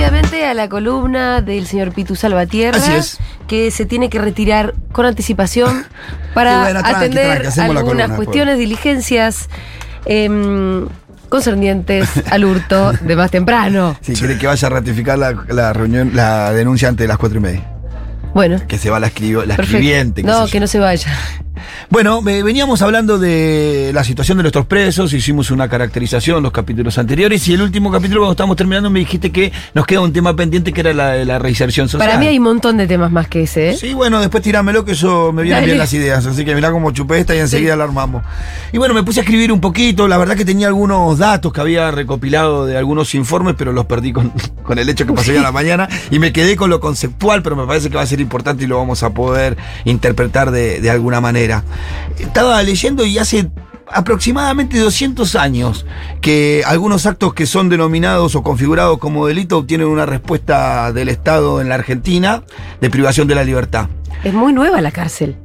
Rápidamente a la columna del señor Pitu Salvatierra. Así es. Que se tiene que retirar con anticipación para Y bueno, tranqui, atender tranqui, algunas columna cuestiones, diligencias em, concernientes al hurto de más temprano. Si quiere que vaya a ratificar la, la reunión, la denuncia antes de las cuatro y media. Bueno, Que se va la, escribo- la escribiente. No, que no se vaya. Bueno, ve- veníamos hablando de la situación de nuestros presos, hicimos una caracterización en los capítulos anteriores y el último capítulo cuando estábamos terminando me dijiste que nos queda un tema pendiente que era la de la reinserción social. Para mí hay un montón de temas más que ese, ¿eh? Sí, bueno, después tirámelo que eso me vienen Dale. bien las ideas, así que mirá cómo chupé esta y enseguida la armamos. Y bueno, me puse a escribir un poquito, la verdad que tenía algunos datos que había recopilado de algunos informes, pero los perdí con, con el hecho que pasó ya la mañana y me quedé con lo conceptual, pero me parece que va a ser importante y lo vamos a poder interpretar de, de alguna manera. Estaba leyendo y hace aproximadamente 200 años que algunos actos que son denominados o configurados como delito obtienen una respuesta del Estado en la Argentina de privación de la libertad. Es muy nueva la cárcel.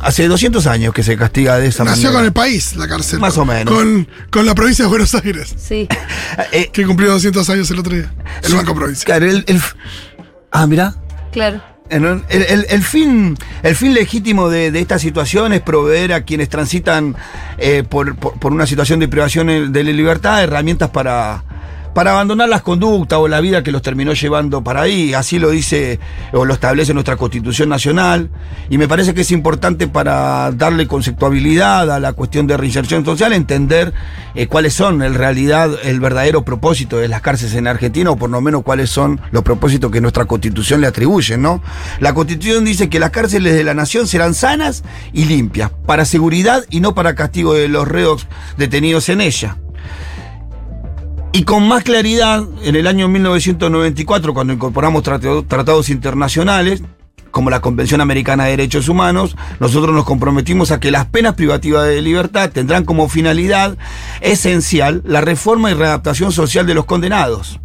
Hace 200 años que se castiga de esa Nació manera. con el país, la cárcel. Más o menos. Con, con la provincia de Buenos Aires, Sí. Eh, que cumplió 200 años el otro día. El Banco Provincia. claro, el- el- ah, mira. Claro. El, fin, el fin legítimo de, de esta situación es proveer a quienes transitan eh, por, por- por una situación de privación de la libertad herramientas para, para abandonar las conductas o la vida que los terminó llevando para ahí. Así lo dice o lo establece nuestra Constitución Nacional. Y me parece que es importante para darle conceptualidad a la cuestión de reinserción social, entender eh, cuáles son en realidad el verdadero propósito de las cárceles en Argentina, o por lo menos cuáles son los propósitos que nuestra constitución le atribuye, ¿no? La constitución dice que las cárceles de la nación serán sanas y limpias, para seguridad y no para castigo de los reos detenidos en ella. Y con más claridad, en el año 1994, cuando incorporamos tratado- tratados internacionales, como la Convención Americana de Derechos Humanos, nosotros nos comprometimos a que las penas privativas de libertad tendrán como finalidad esencial la reforma y readaptación social de los condenados.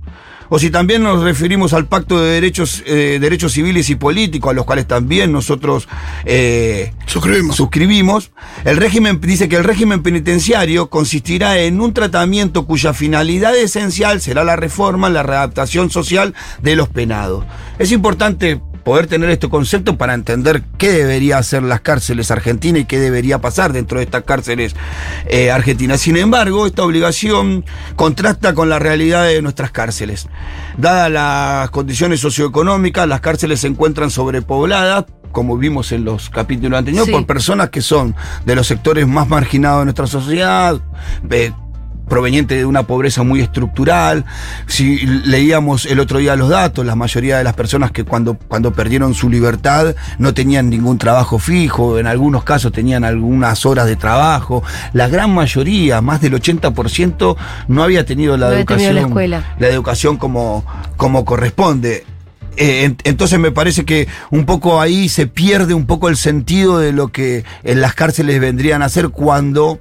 O si también nos referimos al Pacto de Derechos, eh, Derechos Civiles y Políticos, a los cuales también nosotros eh, Suscribimos. suscribimos, el régimen dice que el régimen penitenciario consistirá en un tratamiento cuya finalidad esencial será la reforma, la readaptación social de los penados. Es importante poder tener este concepto para entender qué debería hacer las cárceles argentinas y qué debería pasar dentro de estas cárceles eh, argentinas. Sin embargo, esta obligación contrasta con la realidad de nuestras cárceles. Dadas las condiciones socioeconómicas, las cárceles se encuentran sobrepobladas, como vimos en los capítulos anteriores, Sí. por personas que son de los sectores más marginados de nuestra sociedad, eh, proveniente de una pobreza muy estructural. Si leíamos el otro día los datos, la mayoría de las personas que cuando, cuando perdieron su libertad no tenían ningún trabajo fijo, en algunos casos tenían algunas horas de trabajo. La gran mayoría, más del 80%, no había tenido la No educación, tenido la escuela. la educación como, como corresponde. Eh, en- entonces me parece que un poco ahí se pierde un poco el sentido de lo que en las cárceles vendrían a hacer cuando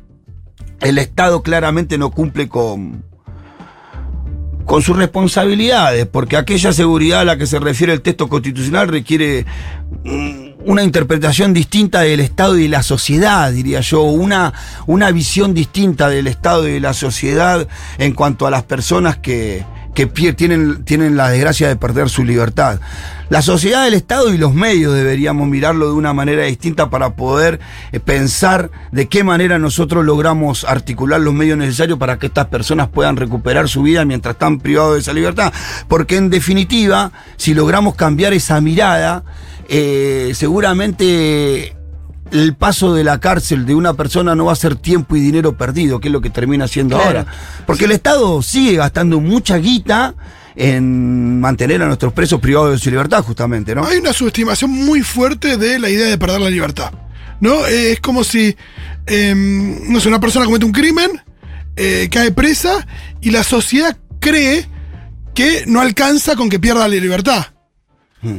el Estado claramente no cumple con, con sus responsabilidades, porque aquella seguridad a la que se refiere el texto constitucional requiere mm, una interpretación distinta del Estado y la sociedad, diría yo, una, una visión distinta del Estado y de la sociedad en cuanto a las personas que, que tienen, tienen la desgracia de perder su libertad. La sociedad, el Estado y los medios deberíamos mirarlo de una manera distinta para poder eh, pensar de qué manera nosotros logramos articular los medios necesarios para que estas personas puedan recuperar su vida mientras están privados de esa libertad. Porque en definitiva, si logramos cambiar esa mirada, eh, seguramente el paso de la cárcel de una persona no va a ser tiempo y dinero perdido, que es lo que termina haciendo Claro. ahora. Porque el Estado sigue gastando mucha guita en mantener a nuestros presos privados de su libertad, justamente, ¿no? Hay una subestimación muy fuerte de la idea de perder la libertad. ¿No? Eh, es como si, em, no sé, una persona comete un crimen, eh, cae presa y la sociedad cree que no alcanza con que pierda la libertad.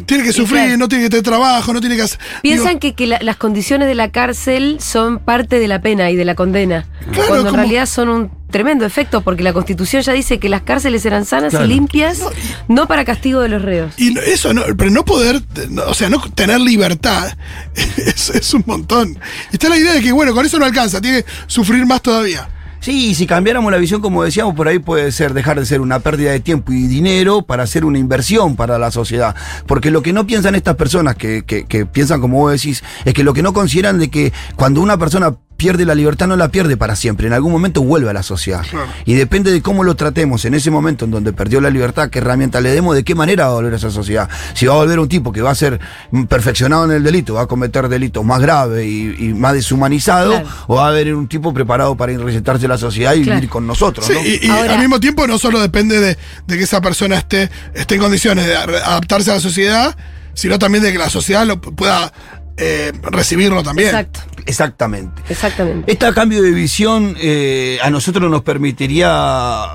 Tiene que sufrir, claro. no tiene que tener trabajo, no tiene que hacer. Piensan digo, que, que la- las condiciones de la cárcel son parte de la pena y de la condena. Claro, cuando en como- realidad son un tremendo efecto, porque la constitución ya dice que las cárceles eran sanas Claro. y limpias, no para castigo de los reos. Y eso, no, pero no poder, no, o sea, no tener libertad es, es un montón. Y está la idea de que, bueno, con eso no alcanza, tiene que sufrir más todavía. Sí, si cambiáramos la visión, como decíamos, por ahí puede ser dejar de ser una pérdida de tiempo y dinero para hacer una inversión para la sociedad. Porque lo que no piensan estas personas que, que- que piensan como vos decís, es que lo que no consideran de que cuando una persona pierde la libertad no la pierde para siempre, en algún momento vuelve a la sociedad. Claro. Y depende de cómo lo tratemos en ese momento en donde perdió la libertad, qué herramienta le demos, de qué manera va a volver a esa sociedad. Si va a volver un tipo que va a ser perfeccionado en el delito, va a cometer delitos más graves y, y más deshumanizado, Claro. o va a haber un tipo preparado para reinsertarse en la sociedad y Claro. vivir con nosotros. Sí, ¿no? y, y Ahora- al mismo tiempo no solo depende de, de que esa persona esté, esté en condiciones de ar- adaptarse a la sociedad, sino también de que la sociedad lo pueda eh, recibirlo también. Exacto, Exactamente. exactamente. Este cambio de visión eh, a nosotros nos permitiría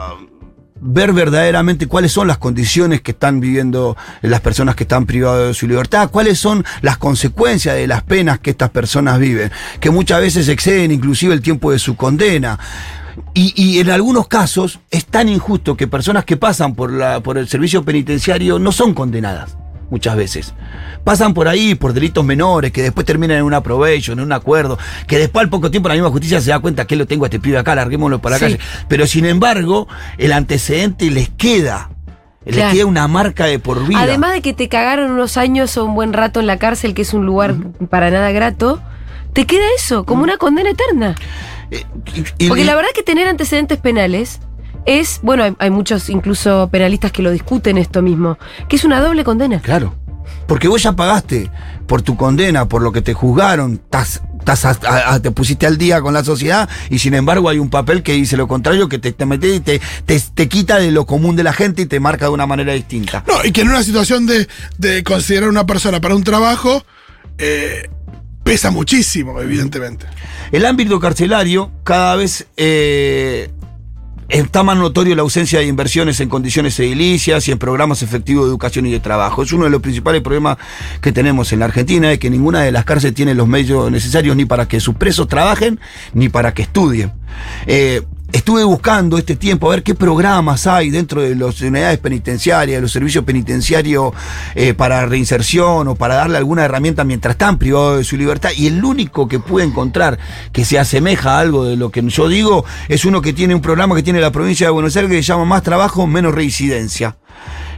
ver verdaderamente cuáles son las condiciones que están viviendo las personas que están privadas de su libertad, cuáles son las consecuencias de las penas que estas personas viven, que muchas veces exceden inclusive el tiempo de su condena. Y, y en algunos casos es tan injusto que personas que pasan por, la, por el servicio penitenciario no son condenadas, muchas veces. Pasan por ahí por delitos menores, que después terminan en una probation, en un acuerdo, que después al poco tiempo la misma justicia se da cuenta que lo tengo a este pibe acá, larguémoslo para la Sí. calle. Pero sin embargo, el antecedente les queda. Les Claro. queda una marca de por vida. Además de que te cagaron unos años o un buen rato en la cárcel, que es un lugar para nada grato, te queda eso, como una condena eterna. Eh, y- y- Porque la verdad que tener antecedentes penales es, bueno, hay, hay muchos incluso penalistas que lo discuten esto mismo, que es una doble condena. Claro. Porque vos ya pagaste por tu condena, por lo que te juzgaron, estás- estás a- a- a- te pusiste al día con la sociedad y sin embargo hay un papel que dice lo contrario, que te, te mete y te, te, te quita de lo común de la gente y te marca de una manera distinta. No, y que en una situación de, de considerar una persona para un trabajo, eh, pesa muchísimo, evidentemente. El ámbito carcelario cada vez eh, está más notorio la ausencia de inversiones en condiciones edilicias y en programas efectivos de educación y de trabajo. Es uno de los principales problemas que tenemos en la Argentina, es que ninguna de las cárceles tiene los medios necesarios ni para que sus presos trabajen ni para que estudien. Eh, Estuve buscando este tiempo a ver qué programas hay dentro de las unidades penitenciarias, de los servicios penitenciarios eh, para reinserción o para darle alguna herramienta mientras están privados de su libertad. Y el único que pude encontrar que se asemeja a algo de lo que yo digo es uno que tiene un programa que tiene la provincia de Buenos Aires que se llama Más Trabajo, Menos Reincidencia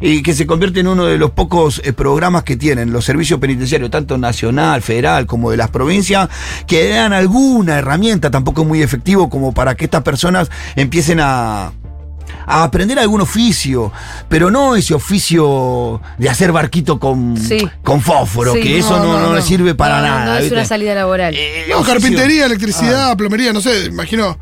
y que se convierte en uno de los pocos eh, programas que tienen los servicios penitenciarios, tanto nacional, federal como de las provincias, que dan alguna herramienta, tampoco muy efectivo, como para que estas personas empiecen a, a aprender algún oficio, pero no ese oficio de hacer barquito con, Sí. con fósforo, Sí, que eso no, no, no, no le no. sirve para nada. no es ¿viste? una salida laboral. Eh, No, carpintería, electricidad, plomería, no sé, imagino,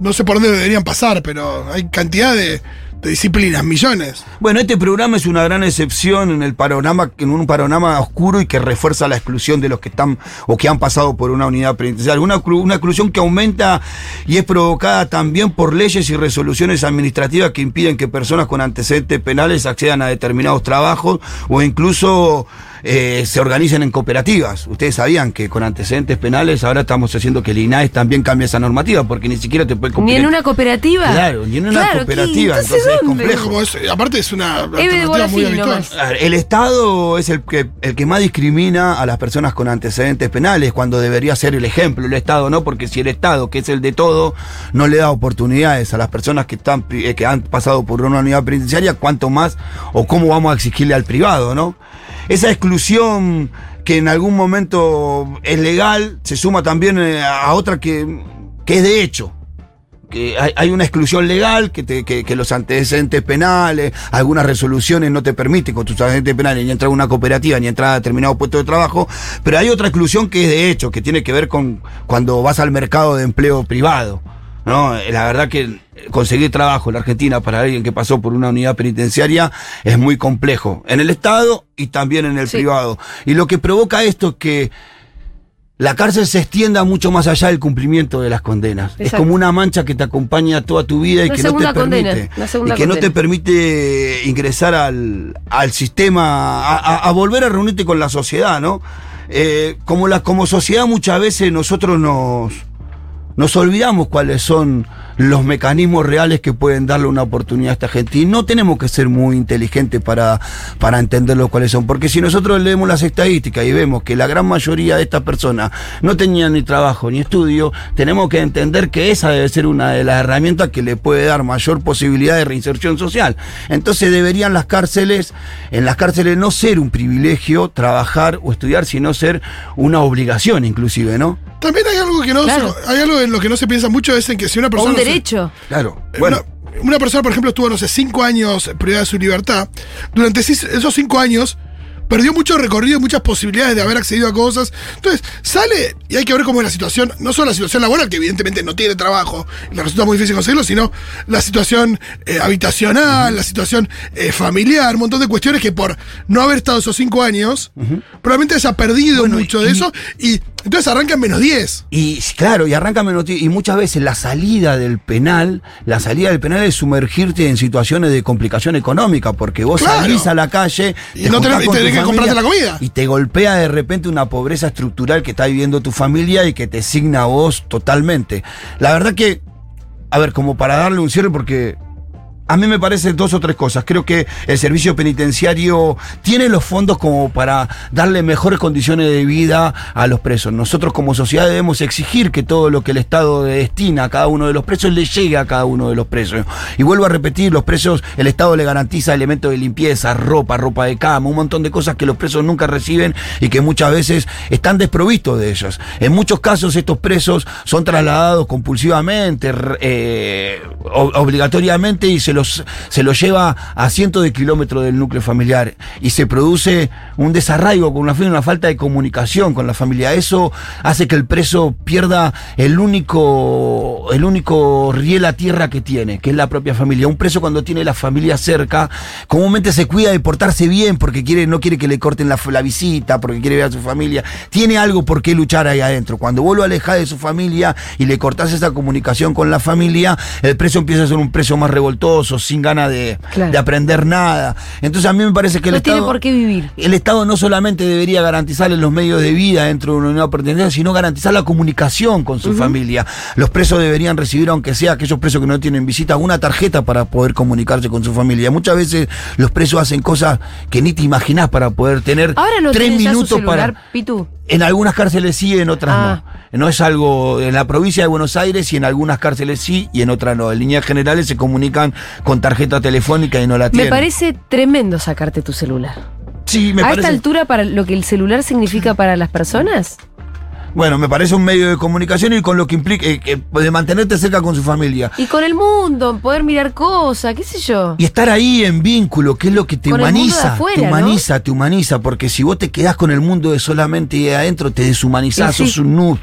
no sé por dónde deberían pasar, pero hay cantidad de, de disciplinas, millones. Bueno, este programa es una gran excepción en el panorama, en un panorama oscuro y que refuerza la exclusión de los que están o que han pasado por una unidad penitenciaria. Una, exclu- una exclusión que aumenta y es provocada también por leyes y resoluciones administrativas que impiden que personas con antecedentes penales accedan a determinados trabajos o incluso eh, se organicen en cooperativas. Ustedes sabían que con antecedentes penales ahora estamos haciendo que el INAES también cambie esa normativa porque ni siquiera te puede Ni en una cooperativa. Claro, ni en una cooperativa, Entonces, entonces es complejo. Es- aparte es una alternativa muy habitual. nomás. A ver, El Estado es el que, el que más discrimina a las personas con antecedentes penales, cuando debería ser el ejemplo, el Estado no, porque si el Estado, que es el de todo, no le da oportunidades a las personas que, están, eh, que han pasado por una unidad penitenciaria, cuánto más o cómo vamos a exigirle al privado, ¿no? Esa exclusión que en algún momento es legal, se suma también eh, a otra que, que es de hecho que hay, hay una exclusión legal, que, te- que, que los antecedentes penales, algunas resoluciones no te permiten con tus antecedentes penales ni entrar a una cooperativa ni entrar a determinado puesto de trabajo, pero hay otra exclusión que es de hecho, que tiene que ver con cuando vas al mercado de empleo privado. ¿no? La verdad que conseguir trabajo en la Argentina para alguien que pasó por una unidad penitenciaria es muy complejo, en el Estado y también en el Sí. privado. Y lo que provoca esto es que la cárcel se extienda mucho más allá del cumplimiento de las condenas. Es como una mancha que te acompaña toda tu vida y Una que no te condena, permite. y que no te permite ingresar al, al sistema, a, a- a volver a reunirte con la sociedad, ¿no? Eh, como, la, como sociedad muchas veces nosotros nos, nos olvidamos cuáles son los mecanismos reales que pueden darle una oportunidad a esta gente. Y no tenemos que ser muy inteligentes para, para entenderlo cuáles son. Porque si nosotros leemos las estadísticas y vemos que la gran mayoría de estas personas no tenían ni trabajo ni estudio, tenemos que entender que esa debe ser una de las herramientas que le puede dar mayor posibilidad de reinserción social. Entonces deberían las cárceles, en las cárceles no ser un privilegio trabajar o estudiar, sino ser una obligación inclusive, ¿no? También hay algo que no Claro. se- hay algo en lo que no se piensa mucho es en que si una O persona un no se- derecho. Claro. Eh, Bueno. Una, una persona, por ejemplo, estuvo, no sé, cinco años privada de su libertad. Durante esos cinco años, perdió mucho recorrido, muchas posibilidades de haber accedido a cosas. Entonces, sale y hay que ver cómo es la situación, no solo la situación laboral, que evidentemente no tiene trabajo y le resulta muy difícil conseguirlo, sino la situación eh, habitacional, la situación eh, familiar, un montón de cuestiones que por no haber estado esos cinco años, probablemente haya perdido Bueno, mucho y- de eso y entonces arranca en menos 10. Y claro, y arranca menos ti- y muchas veces la salida del penal, la salida del penal es sumergirte en situaciones de complicación económica, porque vos Claro. salís a la calle Y no tenés- y con tu tenés que familia comprarte la comida. y te golpea de repente una pobreza estructural que está viviendo tu familia y que te signa a vos totalmente. La verdad que, a ver, como para darle un cierre, porque a mí me parece dos o tres cosas. Creo que el servicio penitenciario tiene los fondos como para darle mejores condiciones de vida a los presos. Nosotros como sociedad debemos exigir que todo lo que el Estado destina a cada uno de los presos le llegue a cada uno de los presos. Y vuelvo a repetir, los presos, el Estado le garantiza elementos de limpieza, ropa, ropa de cama, un montón de cosas que los presos nunca reciben y que muchas veces están desprovistos de ellas. En muchos casos estos presos son trasladados compulsivamente, eh, obligatoriamente y se se los lleva a cientos de kilómetros del núcleo familiar y se produce un desarraigo con una, falta de comunicación con la familia. Eso hace que el preso pierda el único, el único riel a tierra que tiene, que es la propia familia. Un preso cuando tiene la familia cerca, comúnmente se cuida de portarse bien porque quiere, no quiere que le corten la, la visita, porque quiere ver a su familia. Tiene algo por qué luchar ahí adentro. Cuando vos lo alejás de su familia y le cortás esa comunicación con la familia, el preso empieza a ser un preso más revoltoso, sin ganas de, Claro. de aprender nada. Entonces a mí me parece que el No tiene Estado... por qué vivir. El Estado no solamente debería garantizarle los medios de vida dentro de una unidad de pertenencia, sino garantizar la comunicación con su familia. Los presos deberían recibir, aunque sea aquellos presos que no tienen visita, una tarjeta para poder comunicarse con su familia. Muchas veces los presos hacen cosas que ni te imaginás para poder tener Ahora no tres su minutos celular, para. Pitu. En algunas cárceles sí, en otras Ah. no. No es algo en la provincia de Buenos Aires y en algunas cárceles sí y en otras no. En líneas generales se comunican con tarjeta telefónica y no la Me tienen. parece tremendo sacarte tu celular. sí, me a parece. esta altura, para lo que el celular significa para las personas, Bueno, me parece un medio de comunicación y con lo que implica eh, de mantenerte cerca con su familia. y con el mundo, poder mirar cosas, qué sé yo. Y estar ahí en vínculo, que es lo que te Con humaniza, afuera, te ¿no? humaniza, te humaniza, porque si vos te quedás con el mundo de solamente de adentro, te deshumanizás, sí. sos un, nu-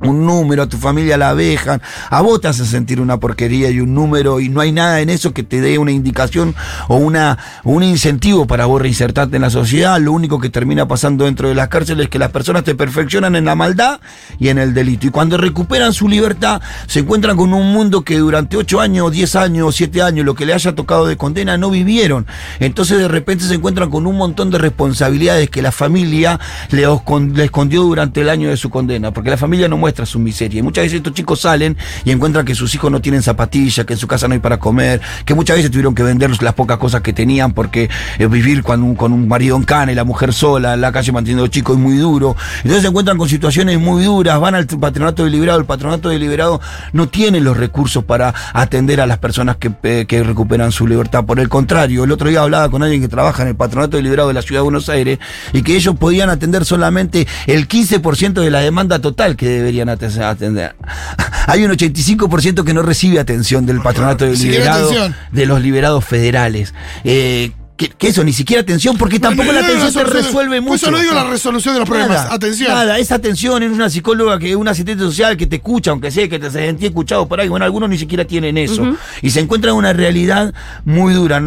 un número, a tu familia la abejan, a vos te hace sentir una porquería y un número, y no hay nada en eso que te dé una indicación o una, un incentivo para vos reinsertarte en la sociedad. Lo único que termina pasando dentro de las cárceles es que las personas te perfeccionan en la maldad y en el delito. Y cuando recuperan su libertad, se encuentran con un mundo que durante 8 años, 10 años, 7 años, lo que le haya tocado de condena, no vivieron. Entonces de repente se encuentran con un montón de responsabilidades que la familia le, oscon- le escondió durante el año de su condena, porque la familia no muestra su miseria. Y muchas veces estos chicos salen y encuentran que sus hijos no tienen zapatillas, que en su casa no hay para comer, que muchas veces tuvieron que vender las pocas cosas que tenían porque eh, vivir con un, con un marido en cana y la mujer sola en la calle manteniendo chicos es muy duro. Entonces se encuentran con situaciones muy duras, van al patronato deliberado, el patronato deliberado no tiene los recursos para atender a las personas que, eh, que recuperan su libertad. Por el contrario, el otro día hablaba con alguien que trabaja en el patronato deliberado de la ciudad de Buenos Aires y que ellos podían atender solamente el 15% de la demanda total que deberían ate- atender. Hay un 85% que no recibe atención del patronato deliberado atención. de los liberados federales. Eh, que, que eso, ni siquiera atención, porque tampoco la no atención te resolución- resuelve por mucho. Eso no digo la resolución de los problemas. Nada, Atención. Nada, esa atención es una psicóloga, que una asistente social que te escucha, aunque sea que te sentí escuchado por ahí. Bueno, algunos ni siquiera tienen eso. Y se encuentran en una realidad muy dura.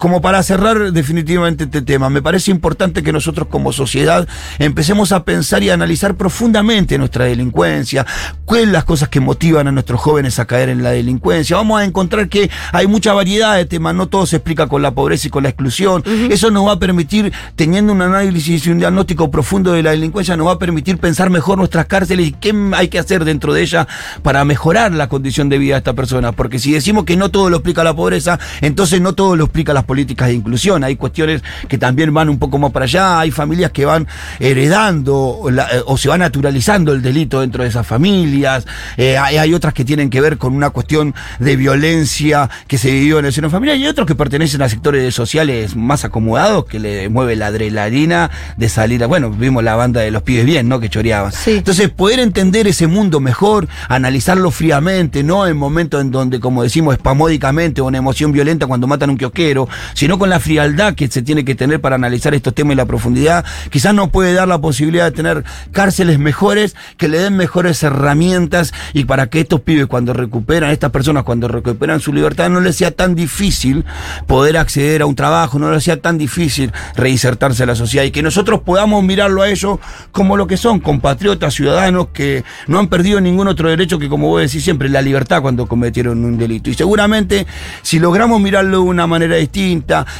Como para cerrar definitivamente este tema, me parece importante que nosotros como sociedad empecemos a pensar y a analizar profundamente nuestra delincuencia, cuáles son las cosas que motivan a nuestros jóvenes a caer en la delincuencia. Vamos a encontrar que hay mucha variedad de temas, no todo se explica con la pobreza y con la exclusión. Eso nos va a permitir, teniendo un análisis y un diagnóstico profundo de la delincuencia, nos va a permitir pensar mejor nuestras cárceles y qué hay que hacer dentro de ellas para mejorar la condición de vida de esta persona. Porque si decimos que no todo lo explica la pobreza, entonces no todo lo explica las políticas de inclusión. Hay cuestiones que también van un poco más para allá, hay familias que van heredando la- eh, o se va naturalizando el delito dentro de esas familias, eh, hay, hay otras que tienen que ver con una cuestión de violencia que se vivió en el seno familiar y hay otros que pertenecen a sectores sociales más acomodados que le mueve la adrenalina de salir a, bueno, vimos la banda de los pibes bien, ¿no? Que choreaban. Sí. Entonces, poder entender ese mundo mejor, analizarlo fríamente, no en momentos en donde, como decimos, espamódicamente o una emoción violenta cuando matan a un kiosquero, sino con la frialdad que se tiene que tener para analizar estos temas y la profundidad, quizás nos puede dar la posibilidad de tener cárceles mejores, que le den mejores herramientas y para que estos pibes cuando recuperan, estas personas cuando recuperan su libertad, no les sea tan difícil poder acceder a un trabajo, no les sea tan difícil reinsertarse a la sociedad y que nosotros podamos mirarlo a ellos como lo que son, compatriotas, ciudadanos que no han perdido ningún otro derecho que, como vos decís siempre, la libertad cuando cometieron un delito. Y seguramente, si logramos mirarlo de una manera distinta,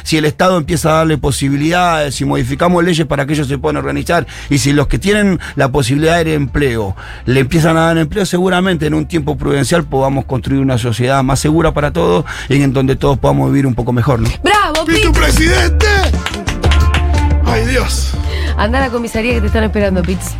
si el Estado empieza a darle posibilidades, si modificamos leyes para que ellos se puedan organizar, y si los que tienen la posibilidad de empleo le empiezan a dar empleo, seguramente en un tiempo prudencial podamos construir una sociedad más segura para todos y en donde todos podamos vivir un poco mejor, ¿no? ¡Bravo, ¡Pitu presidente! ¡Ay, Dios! Anda a la comisaría que te están esperando, Pitts.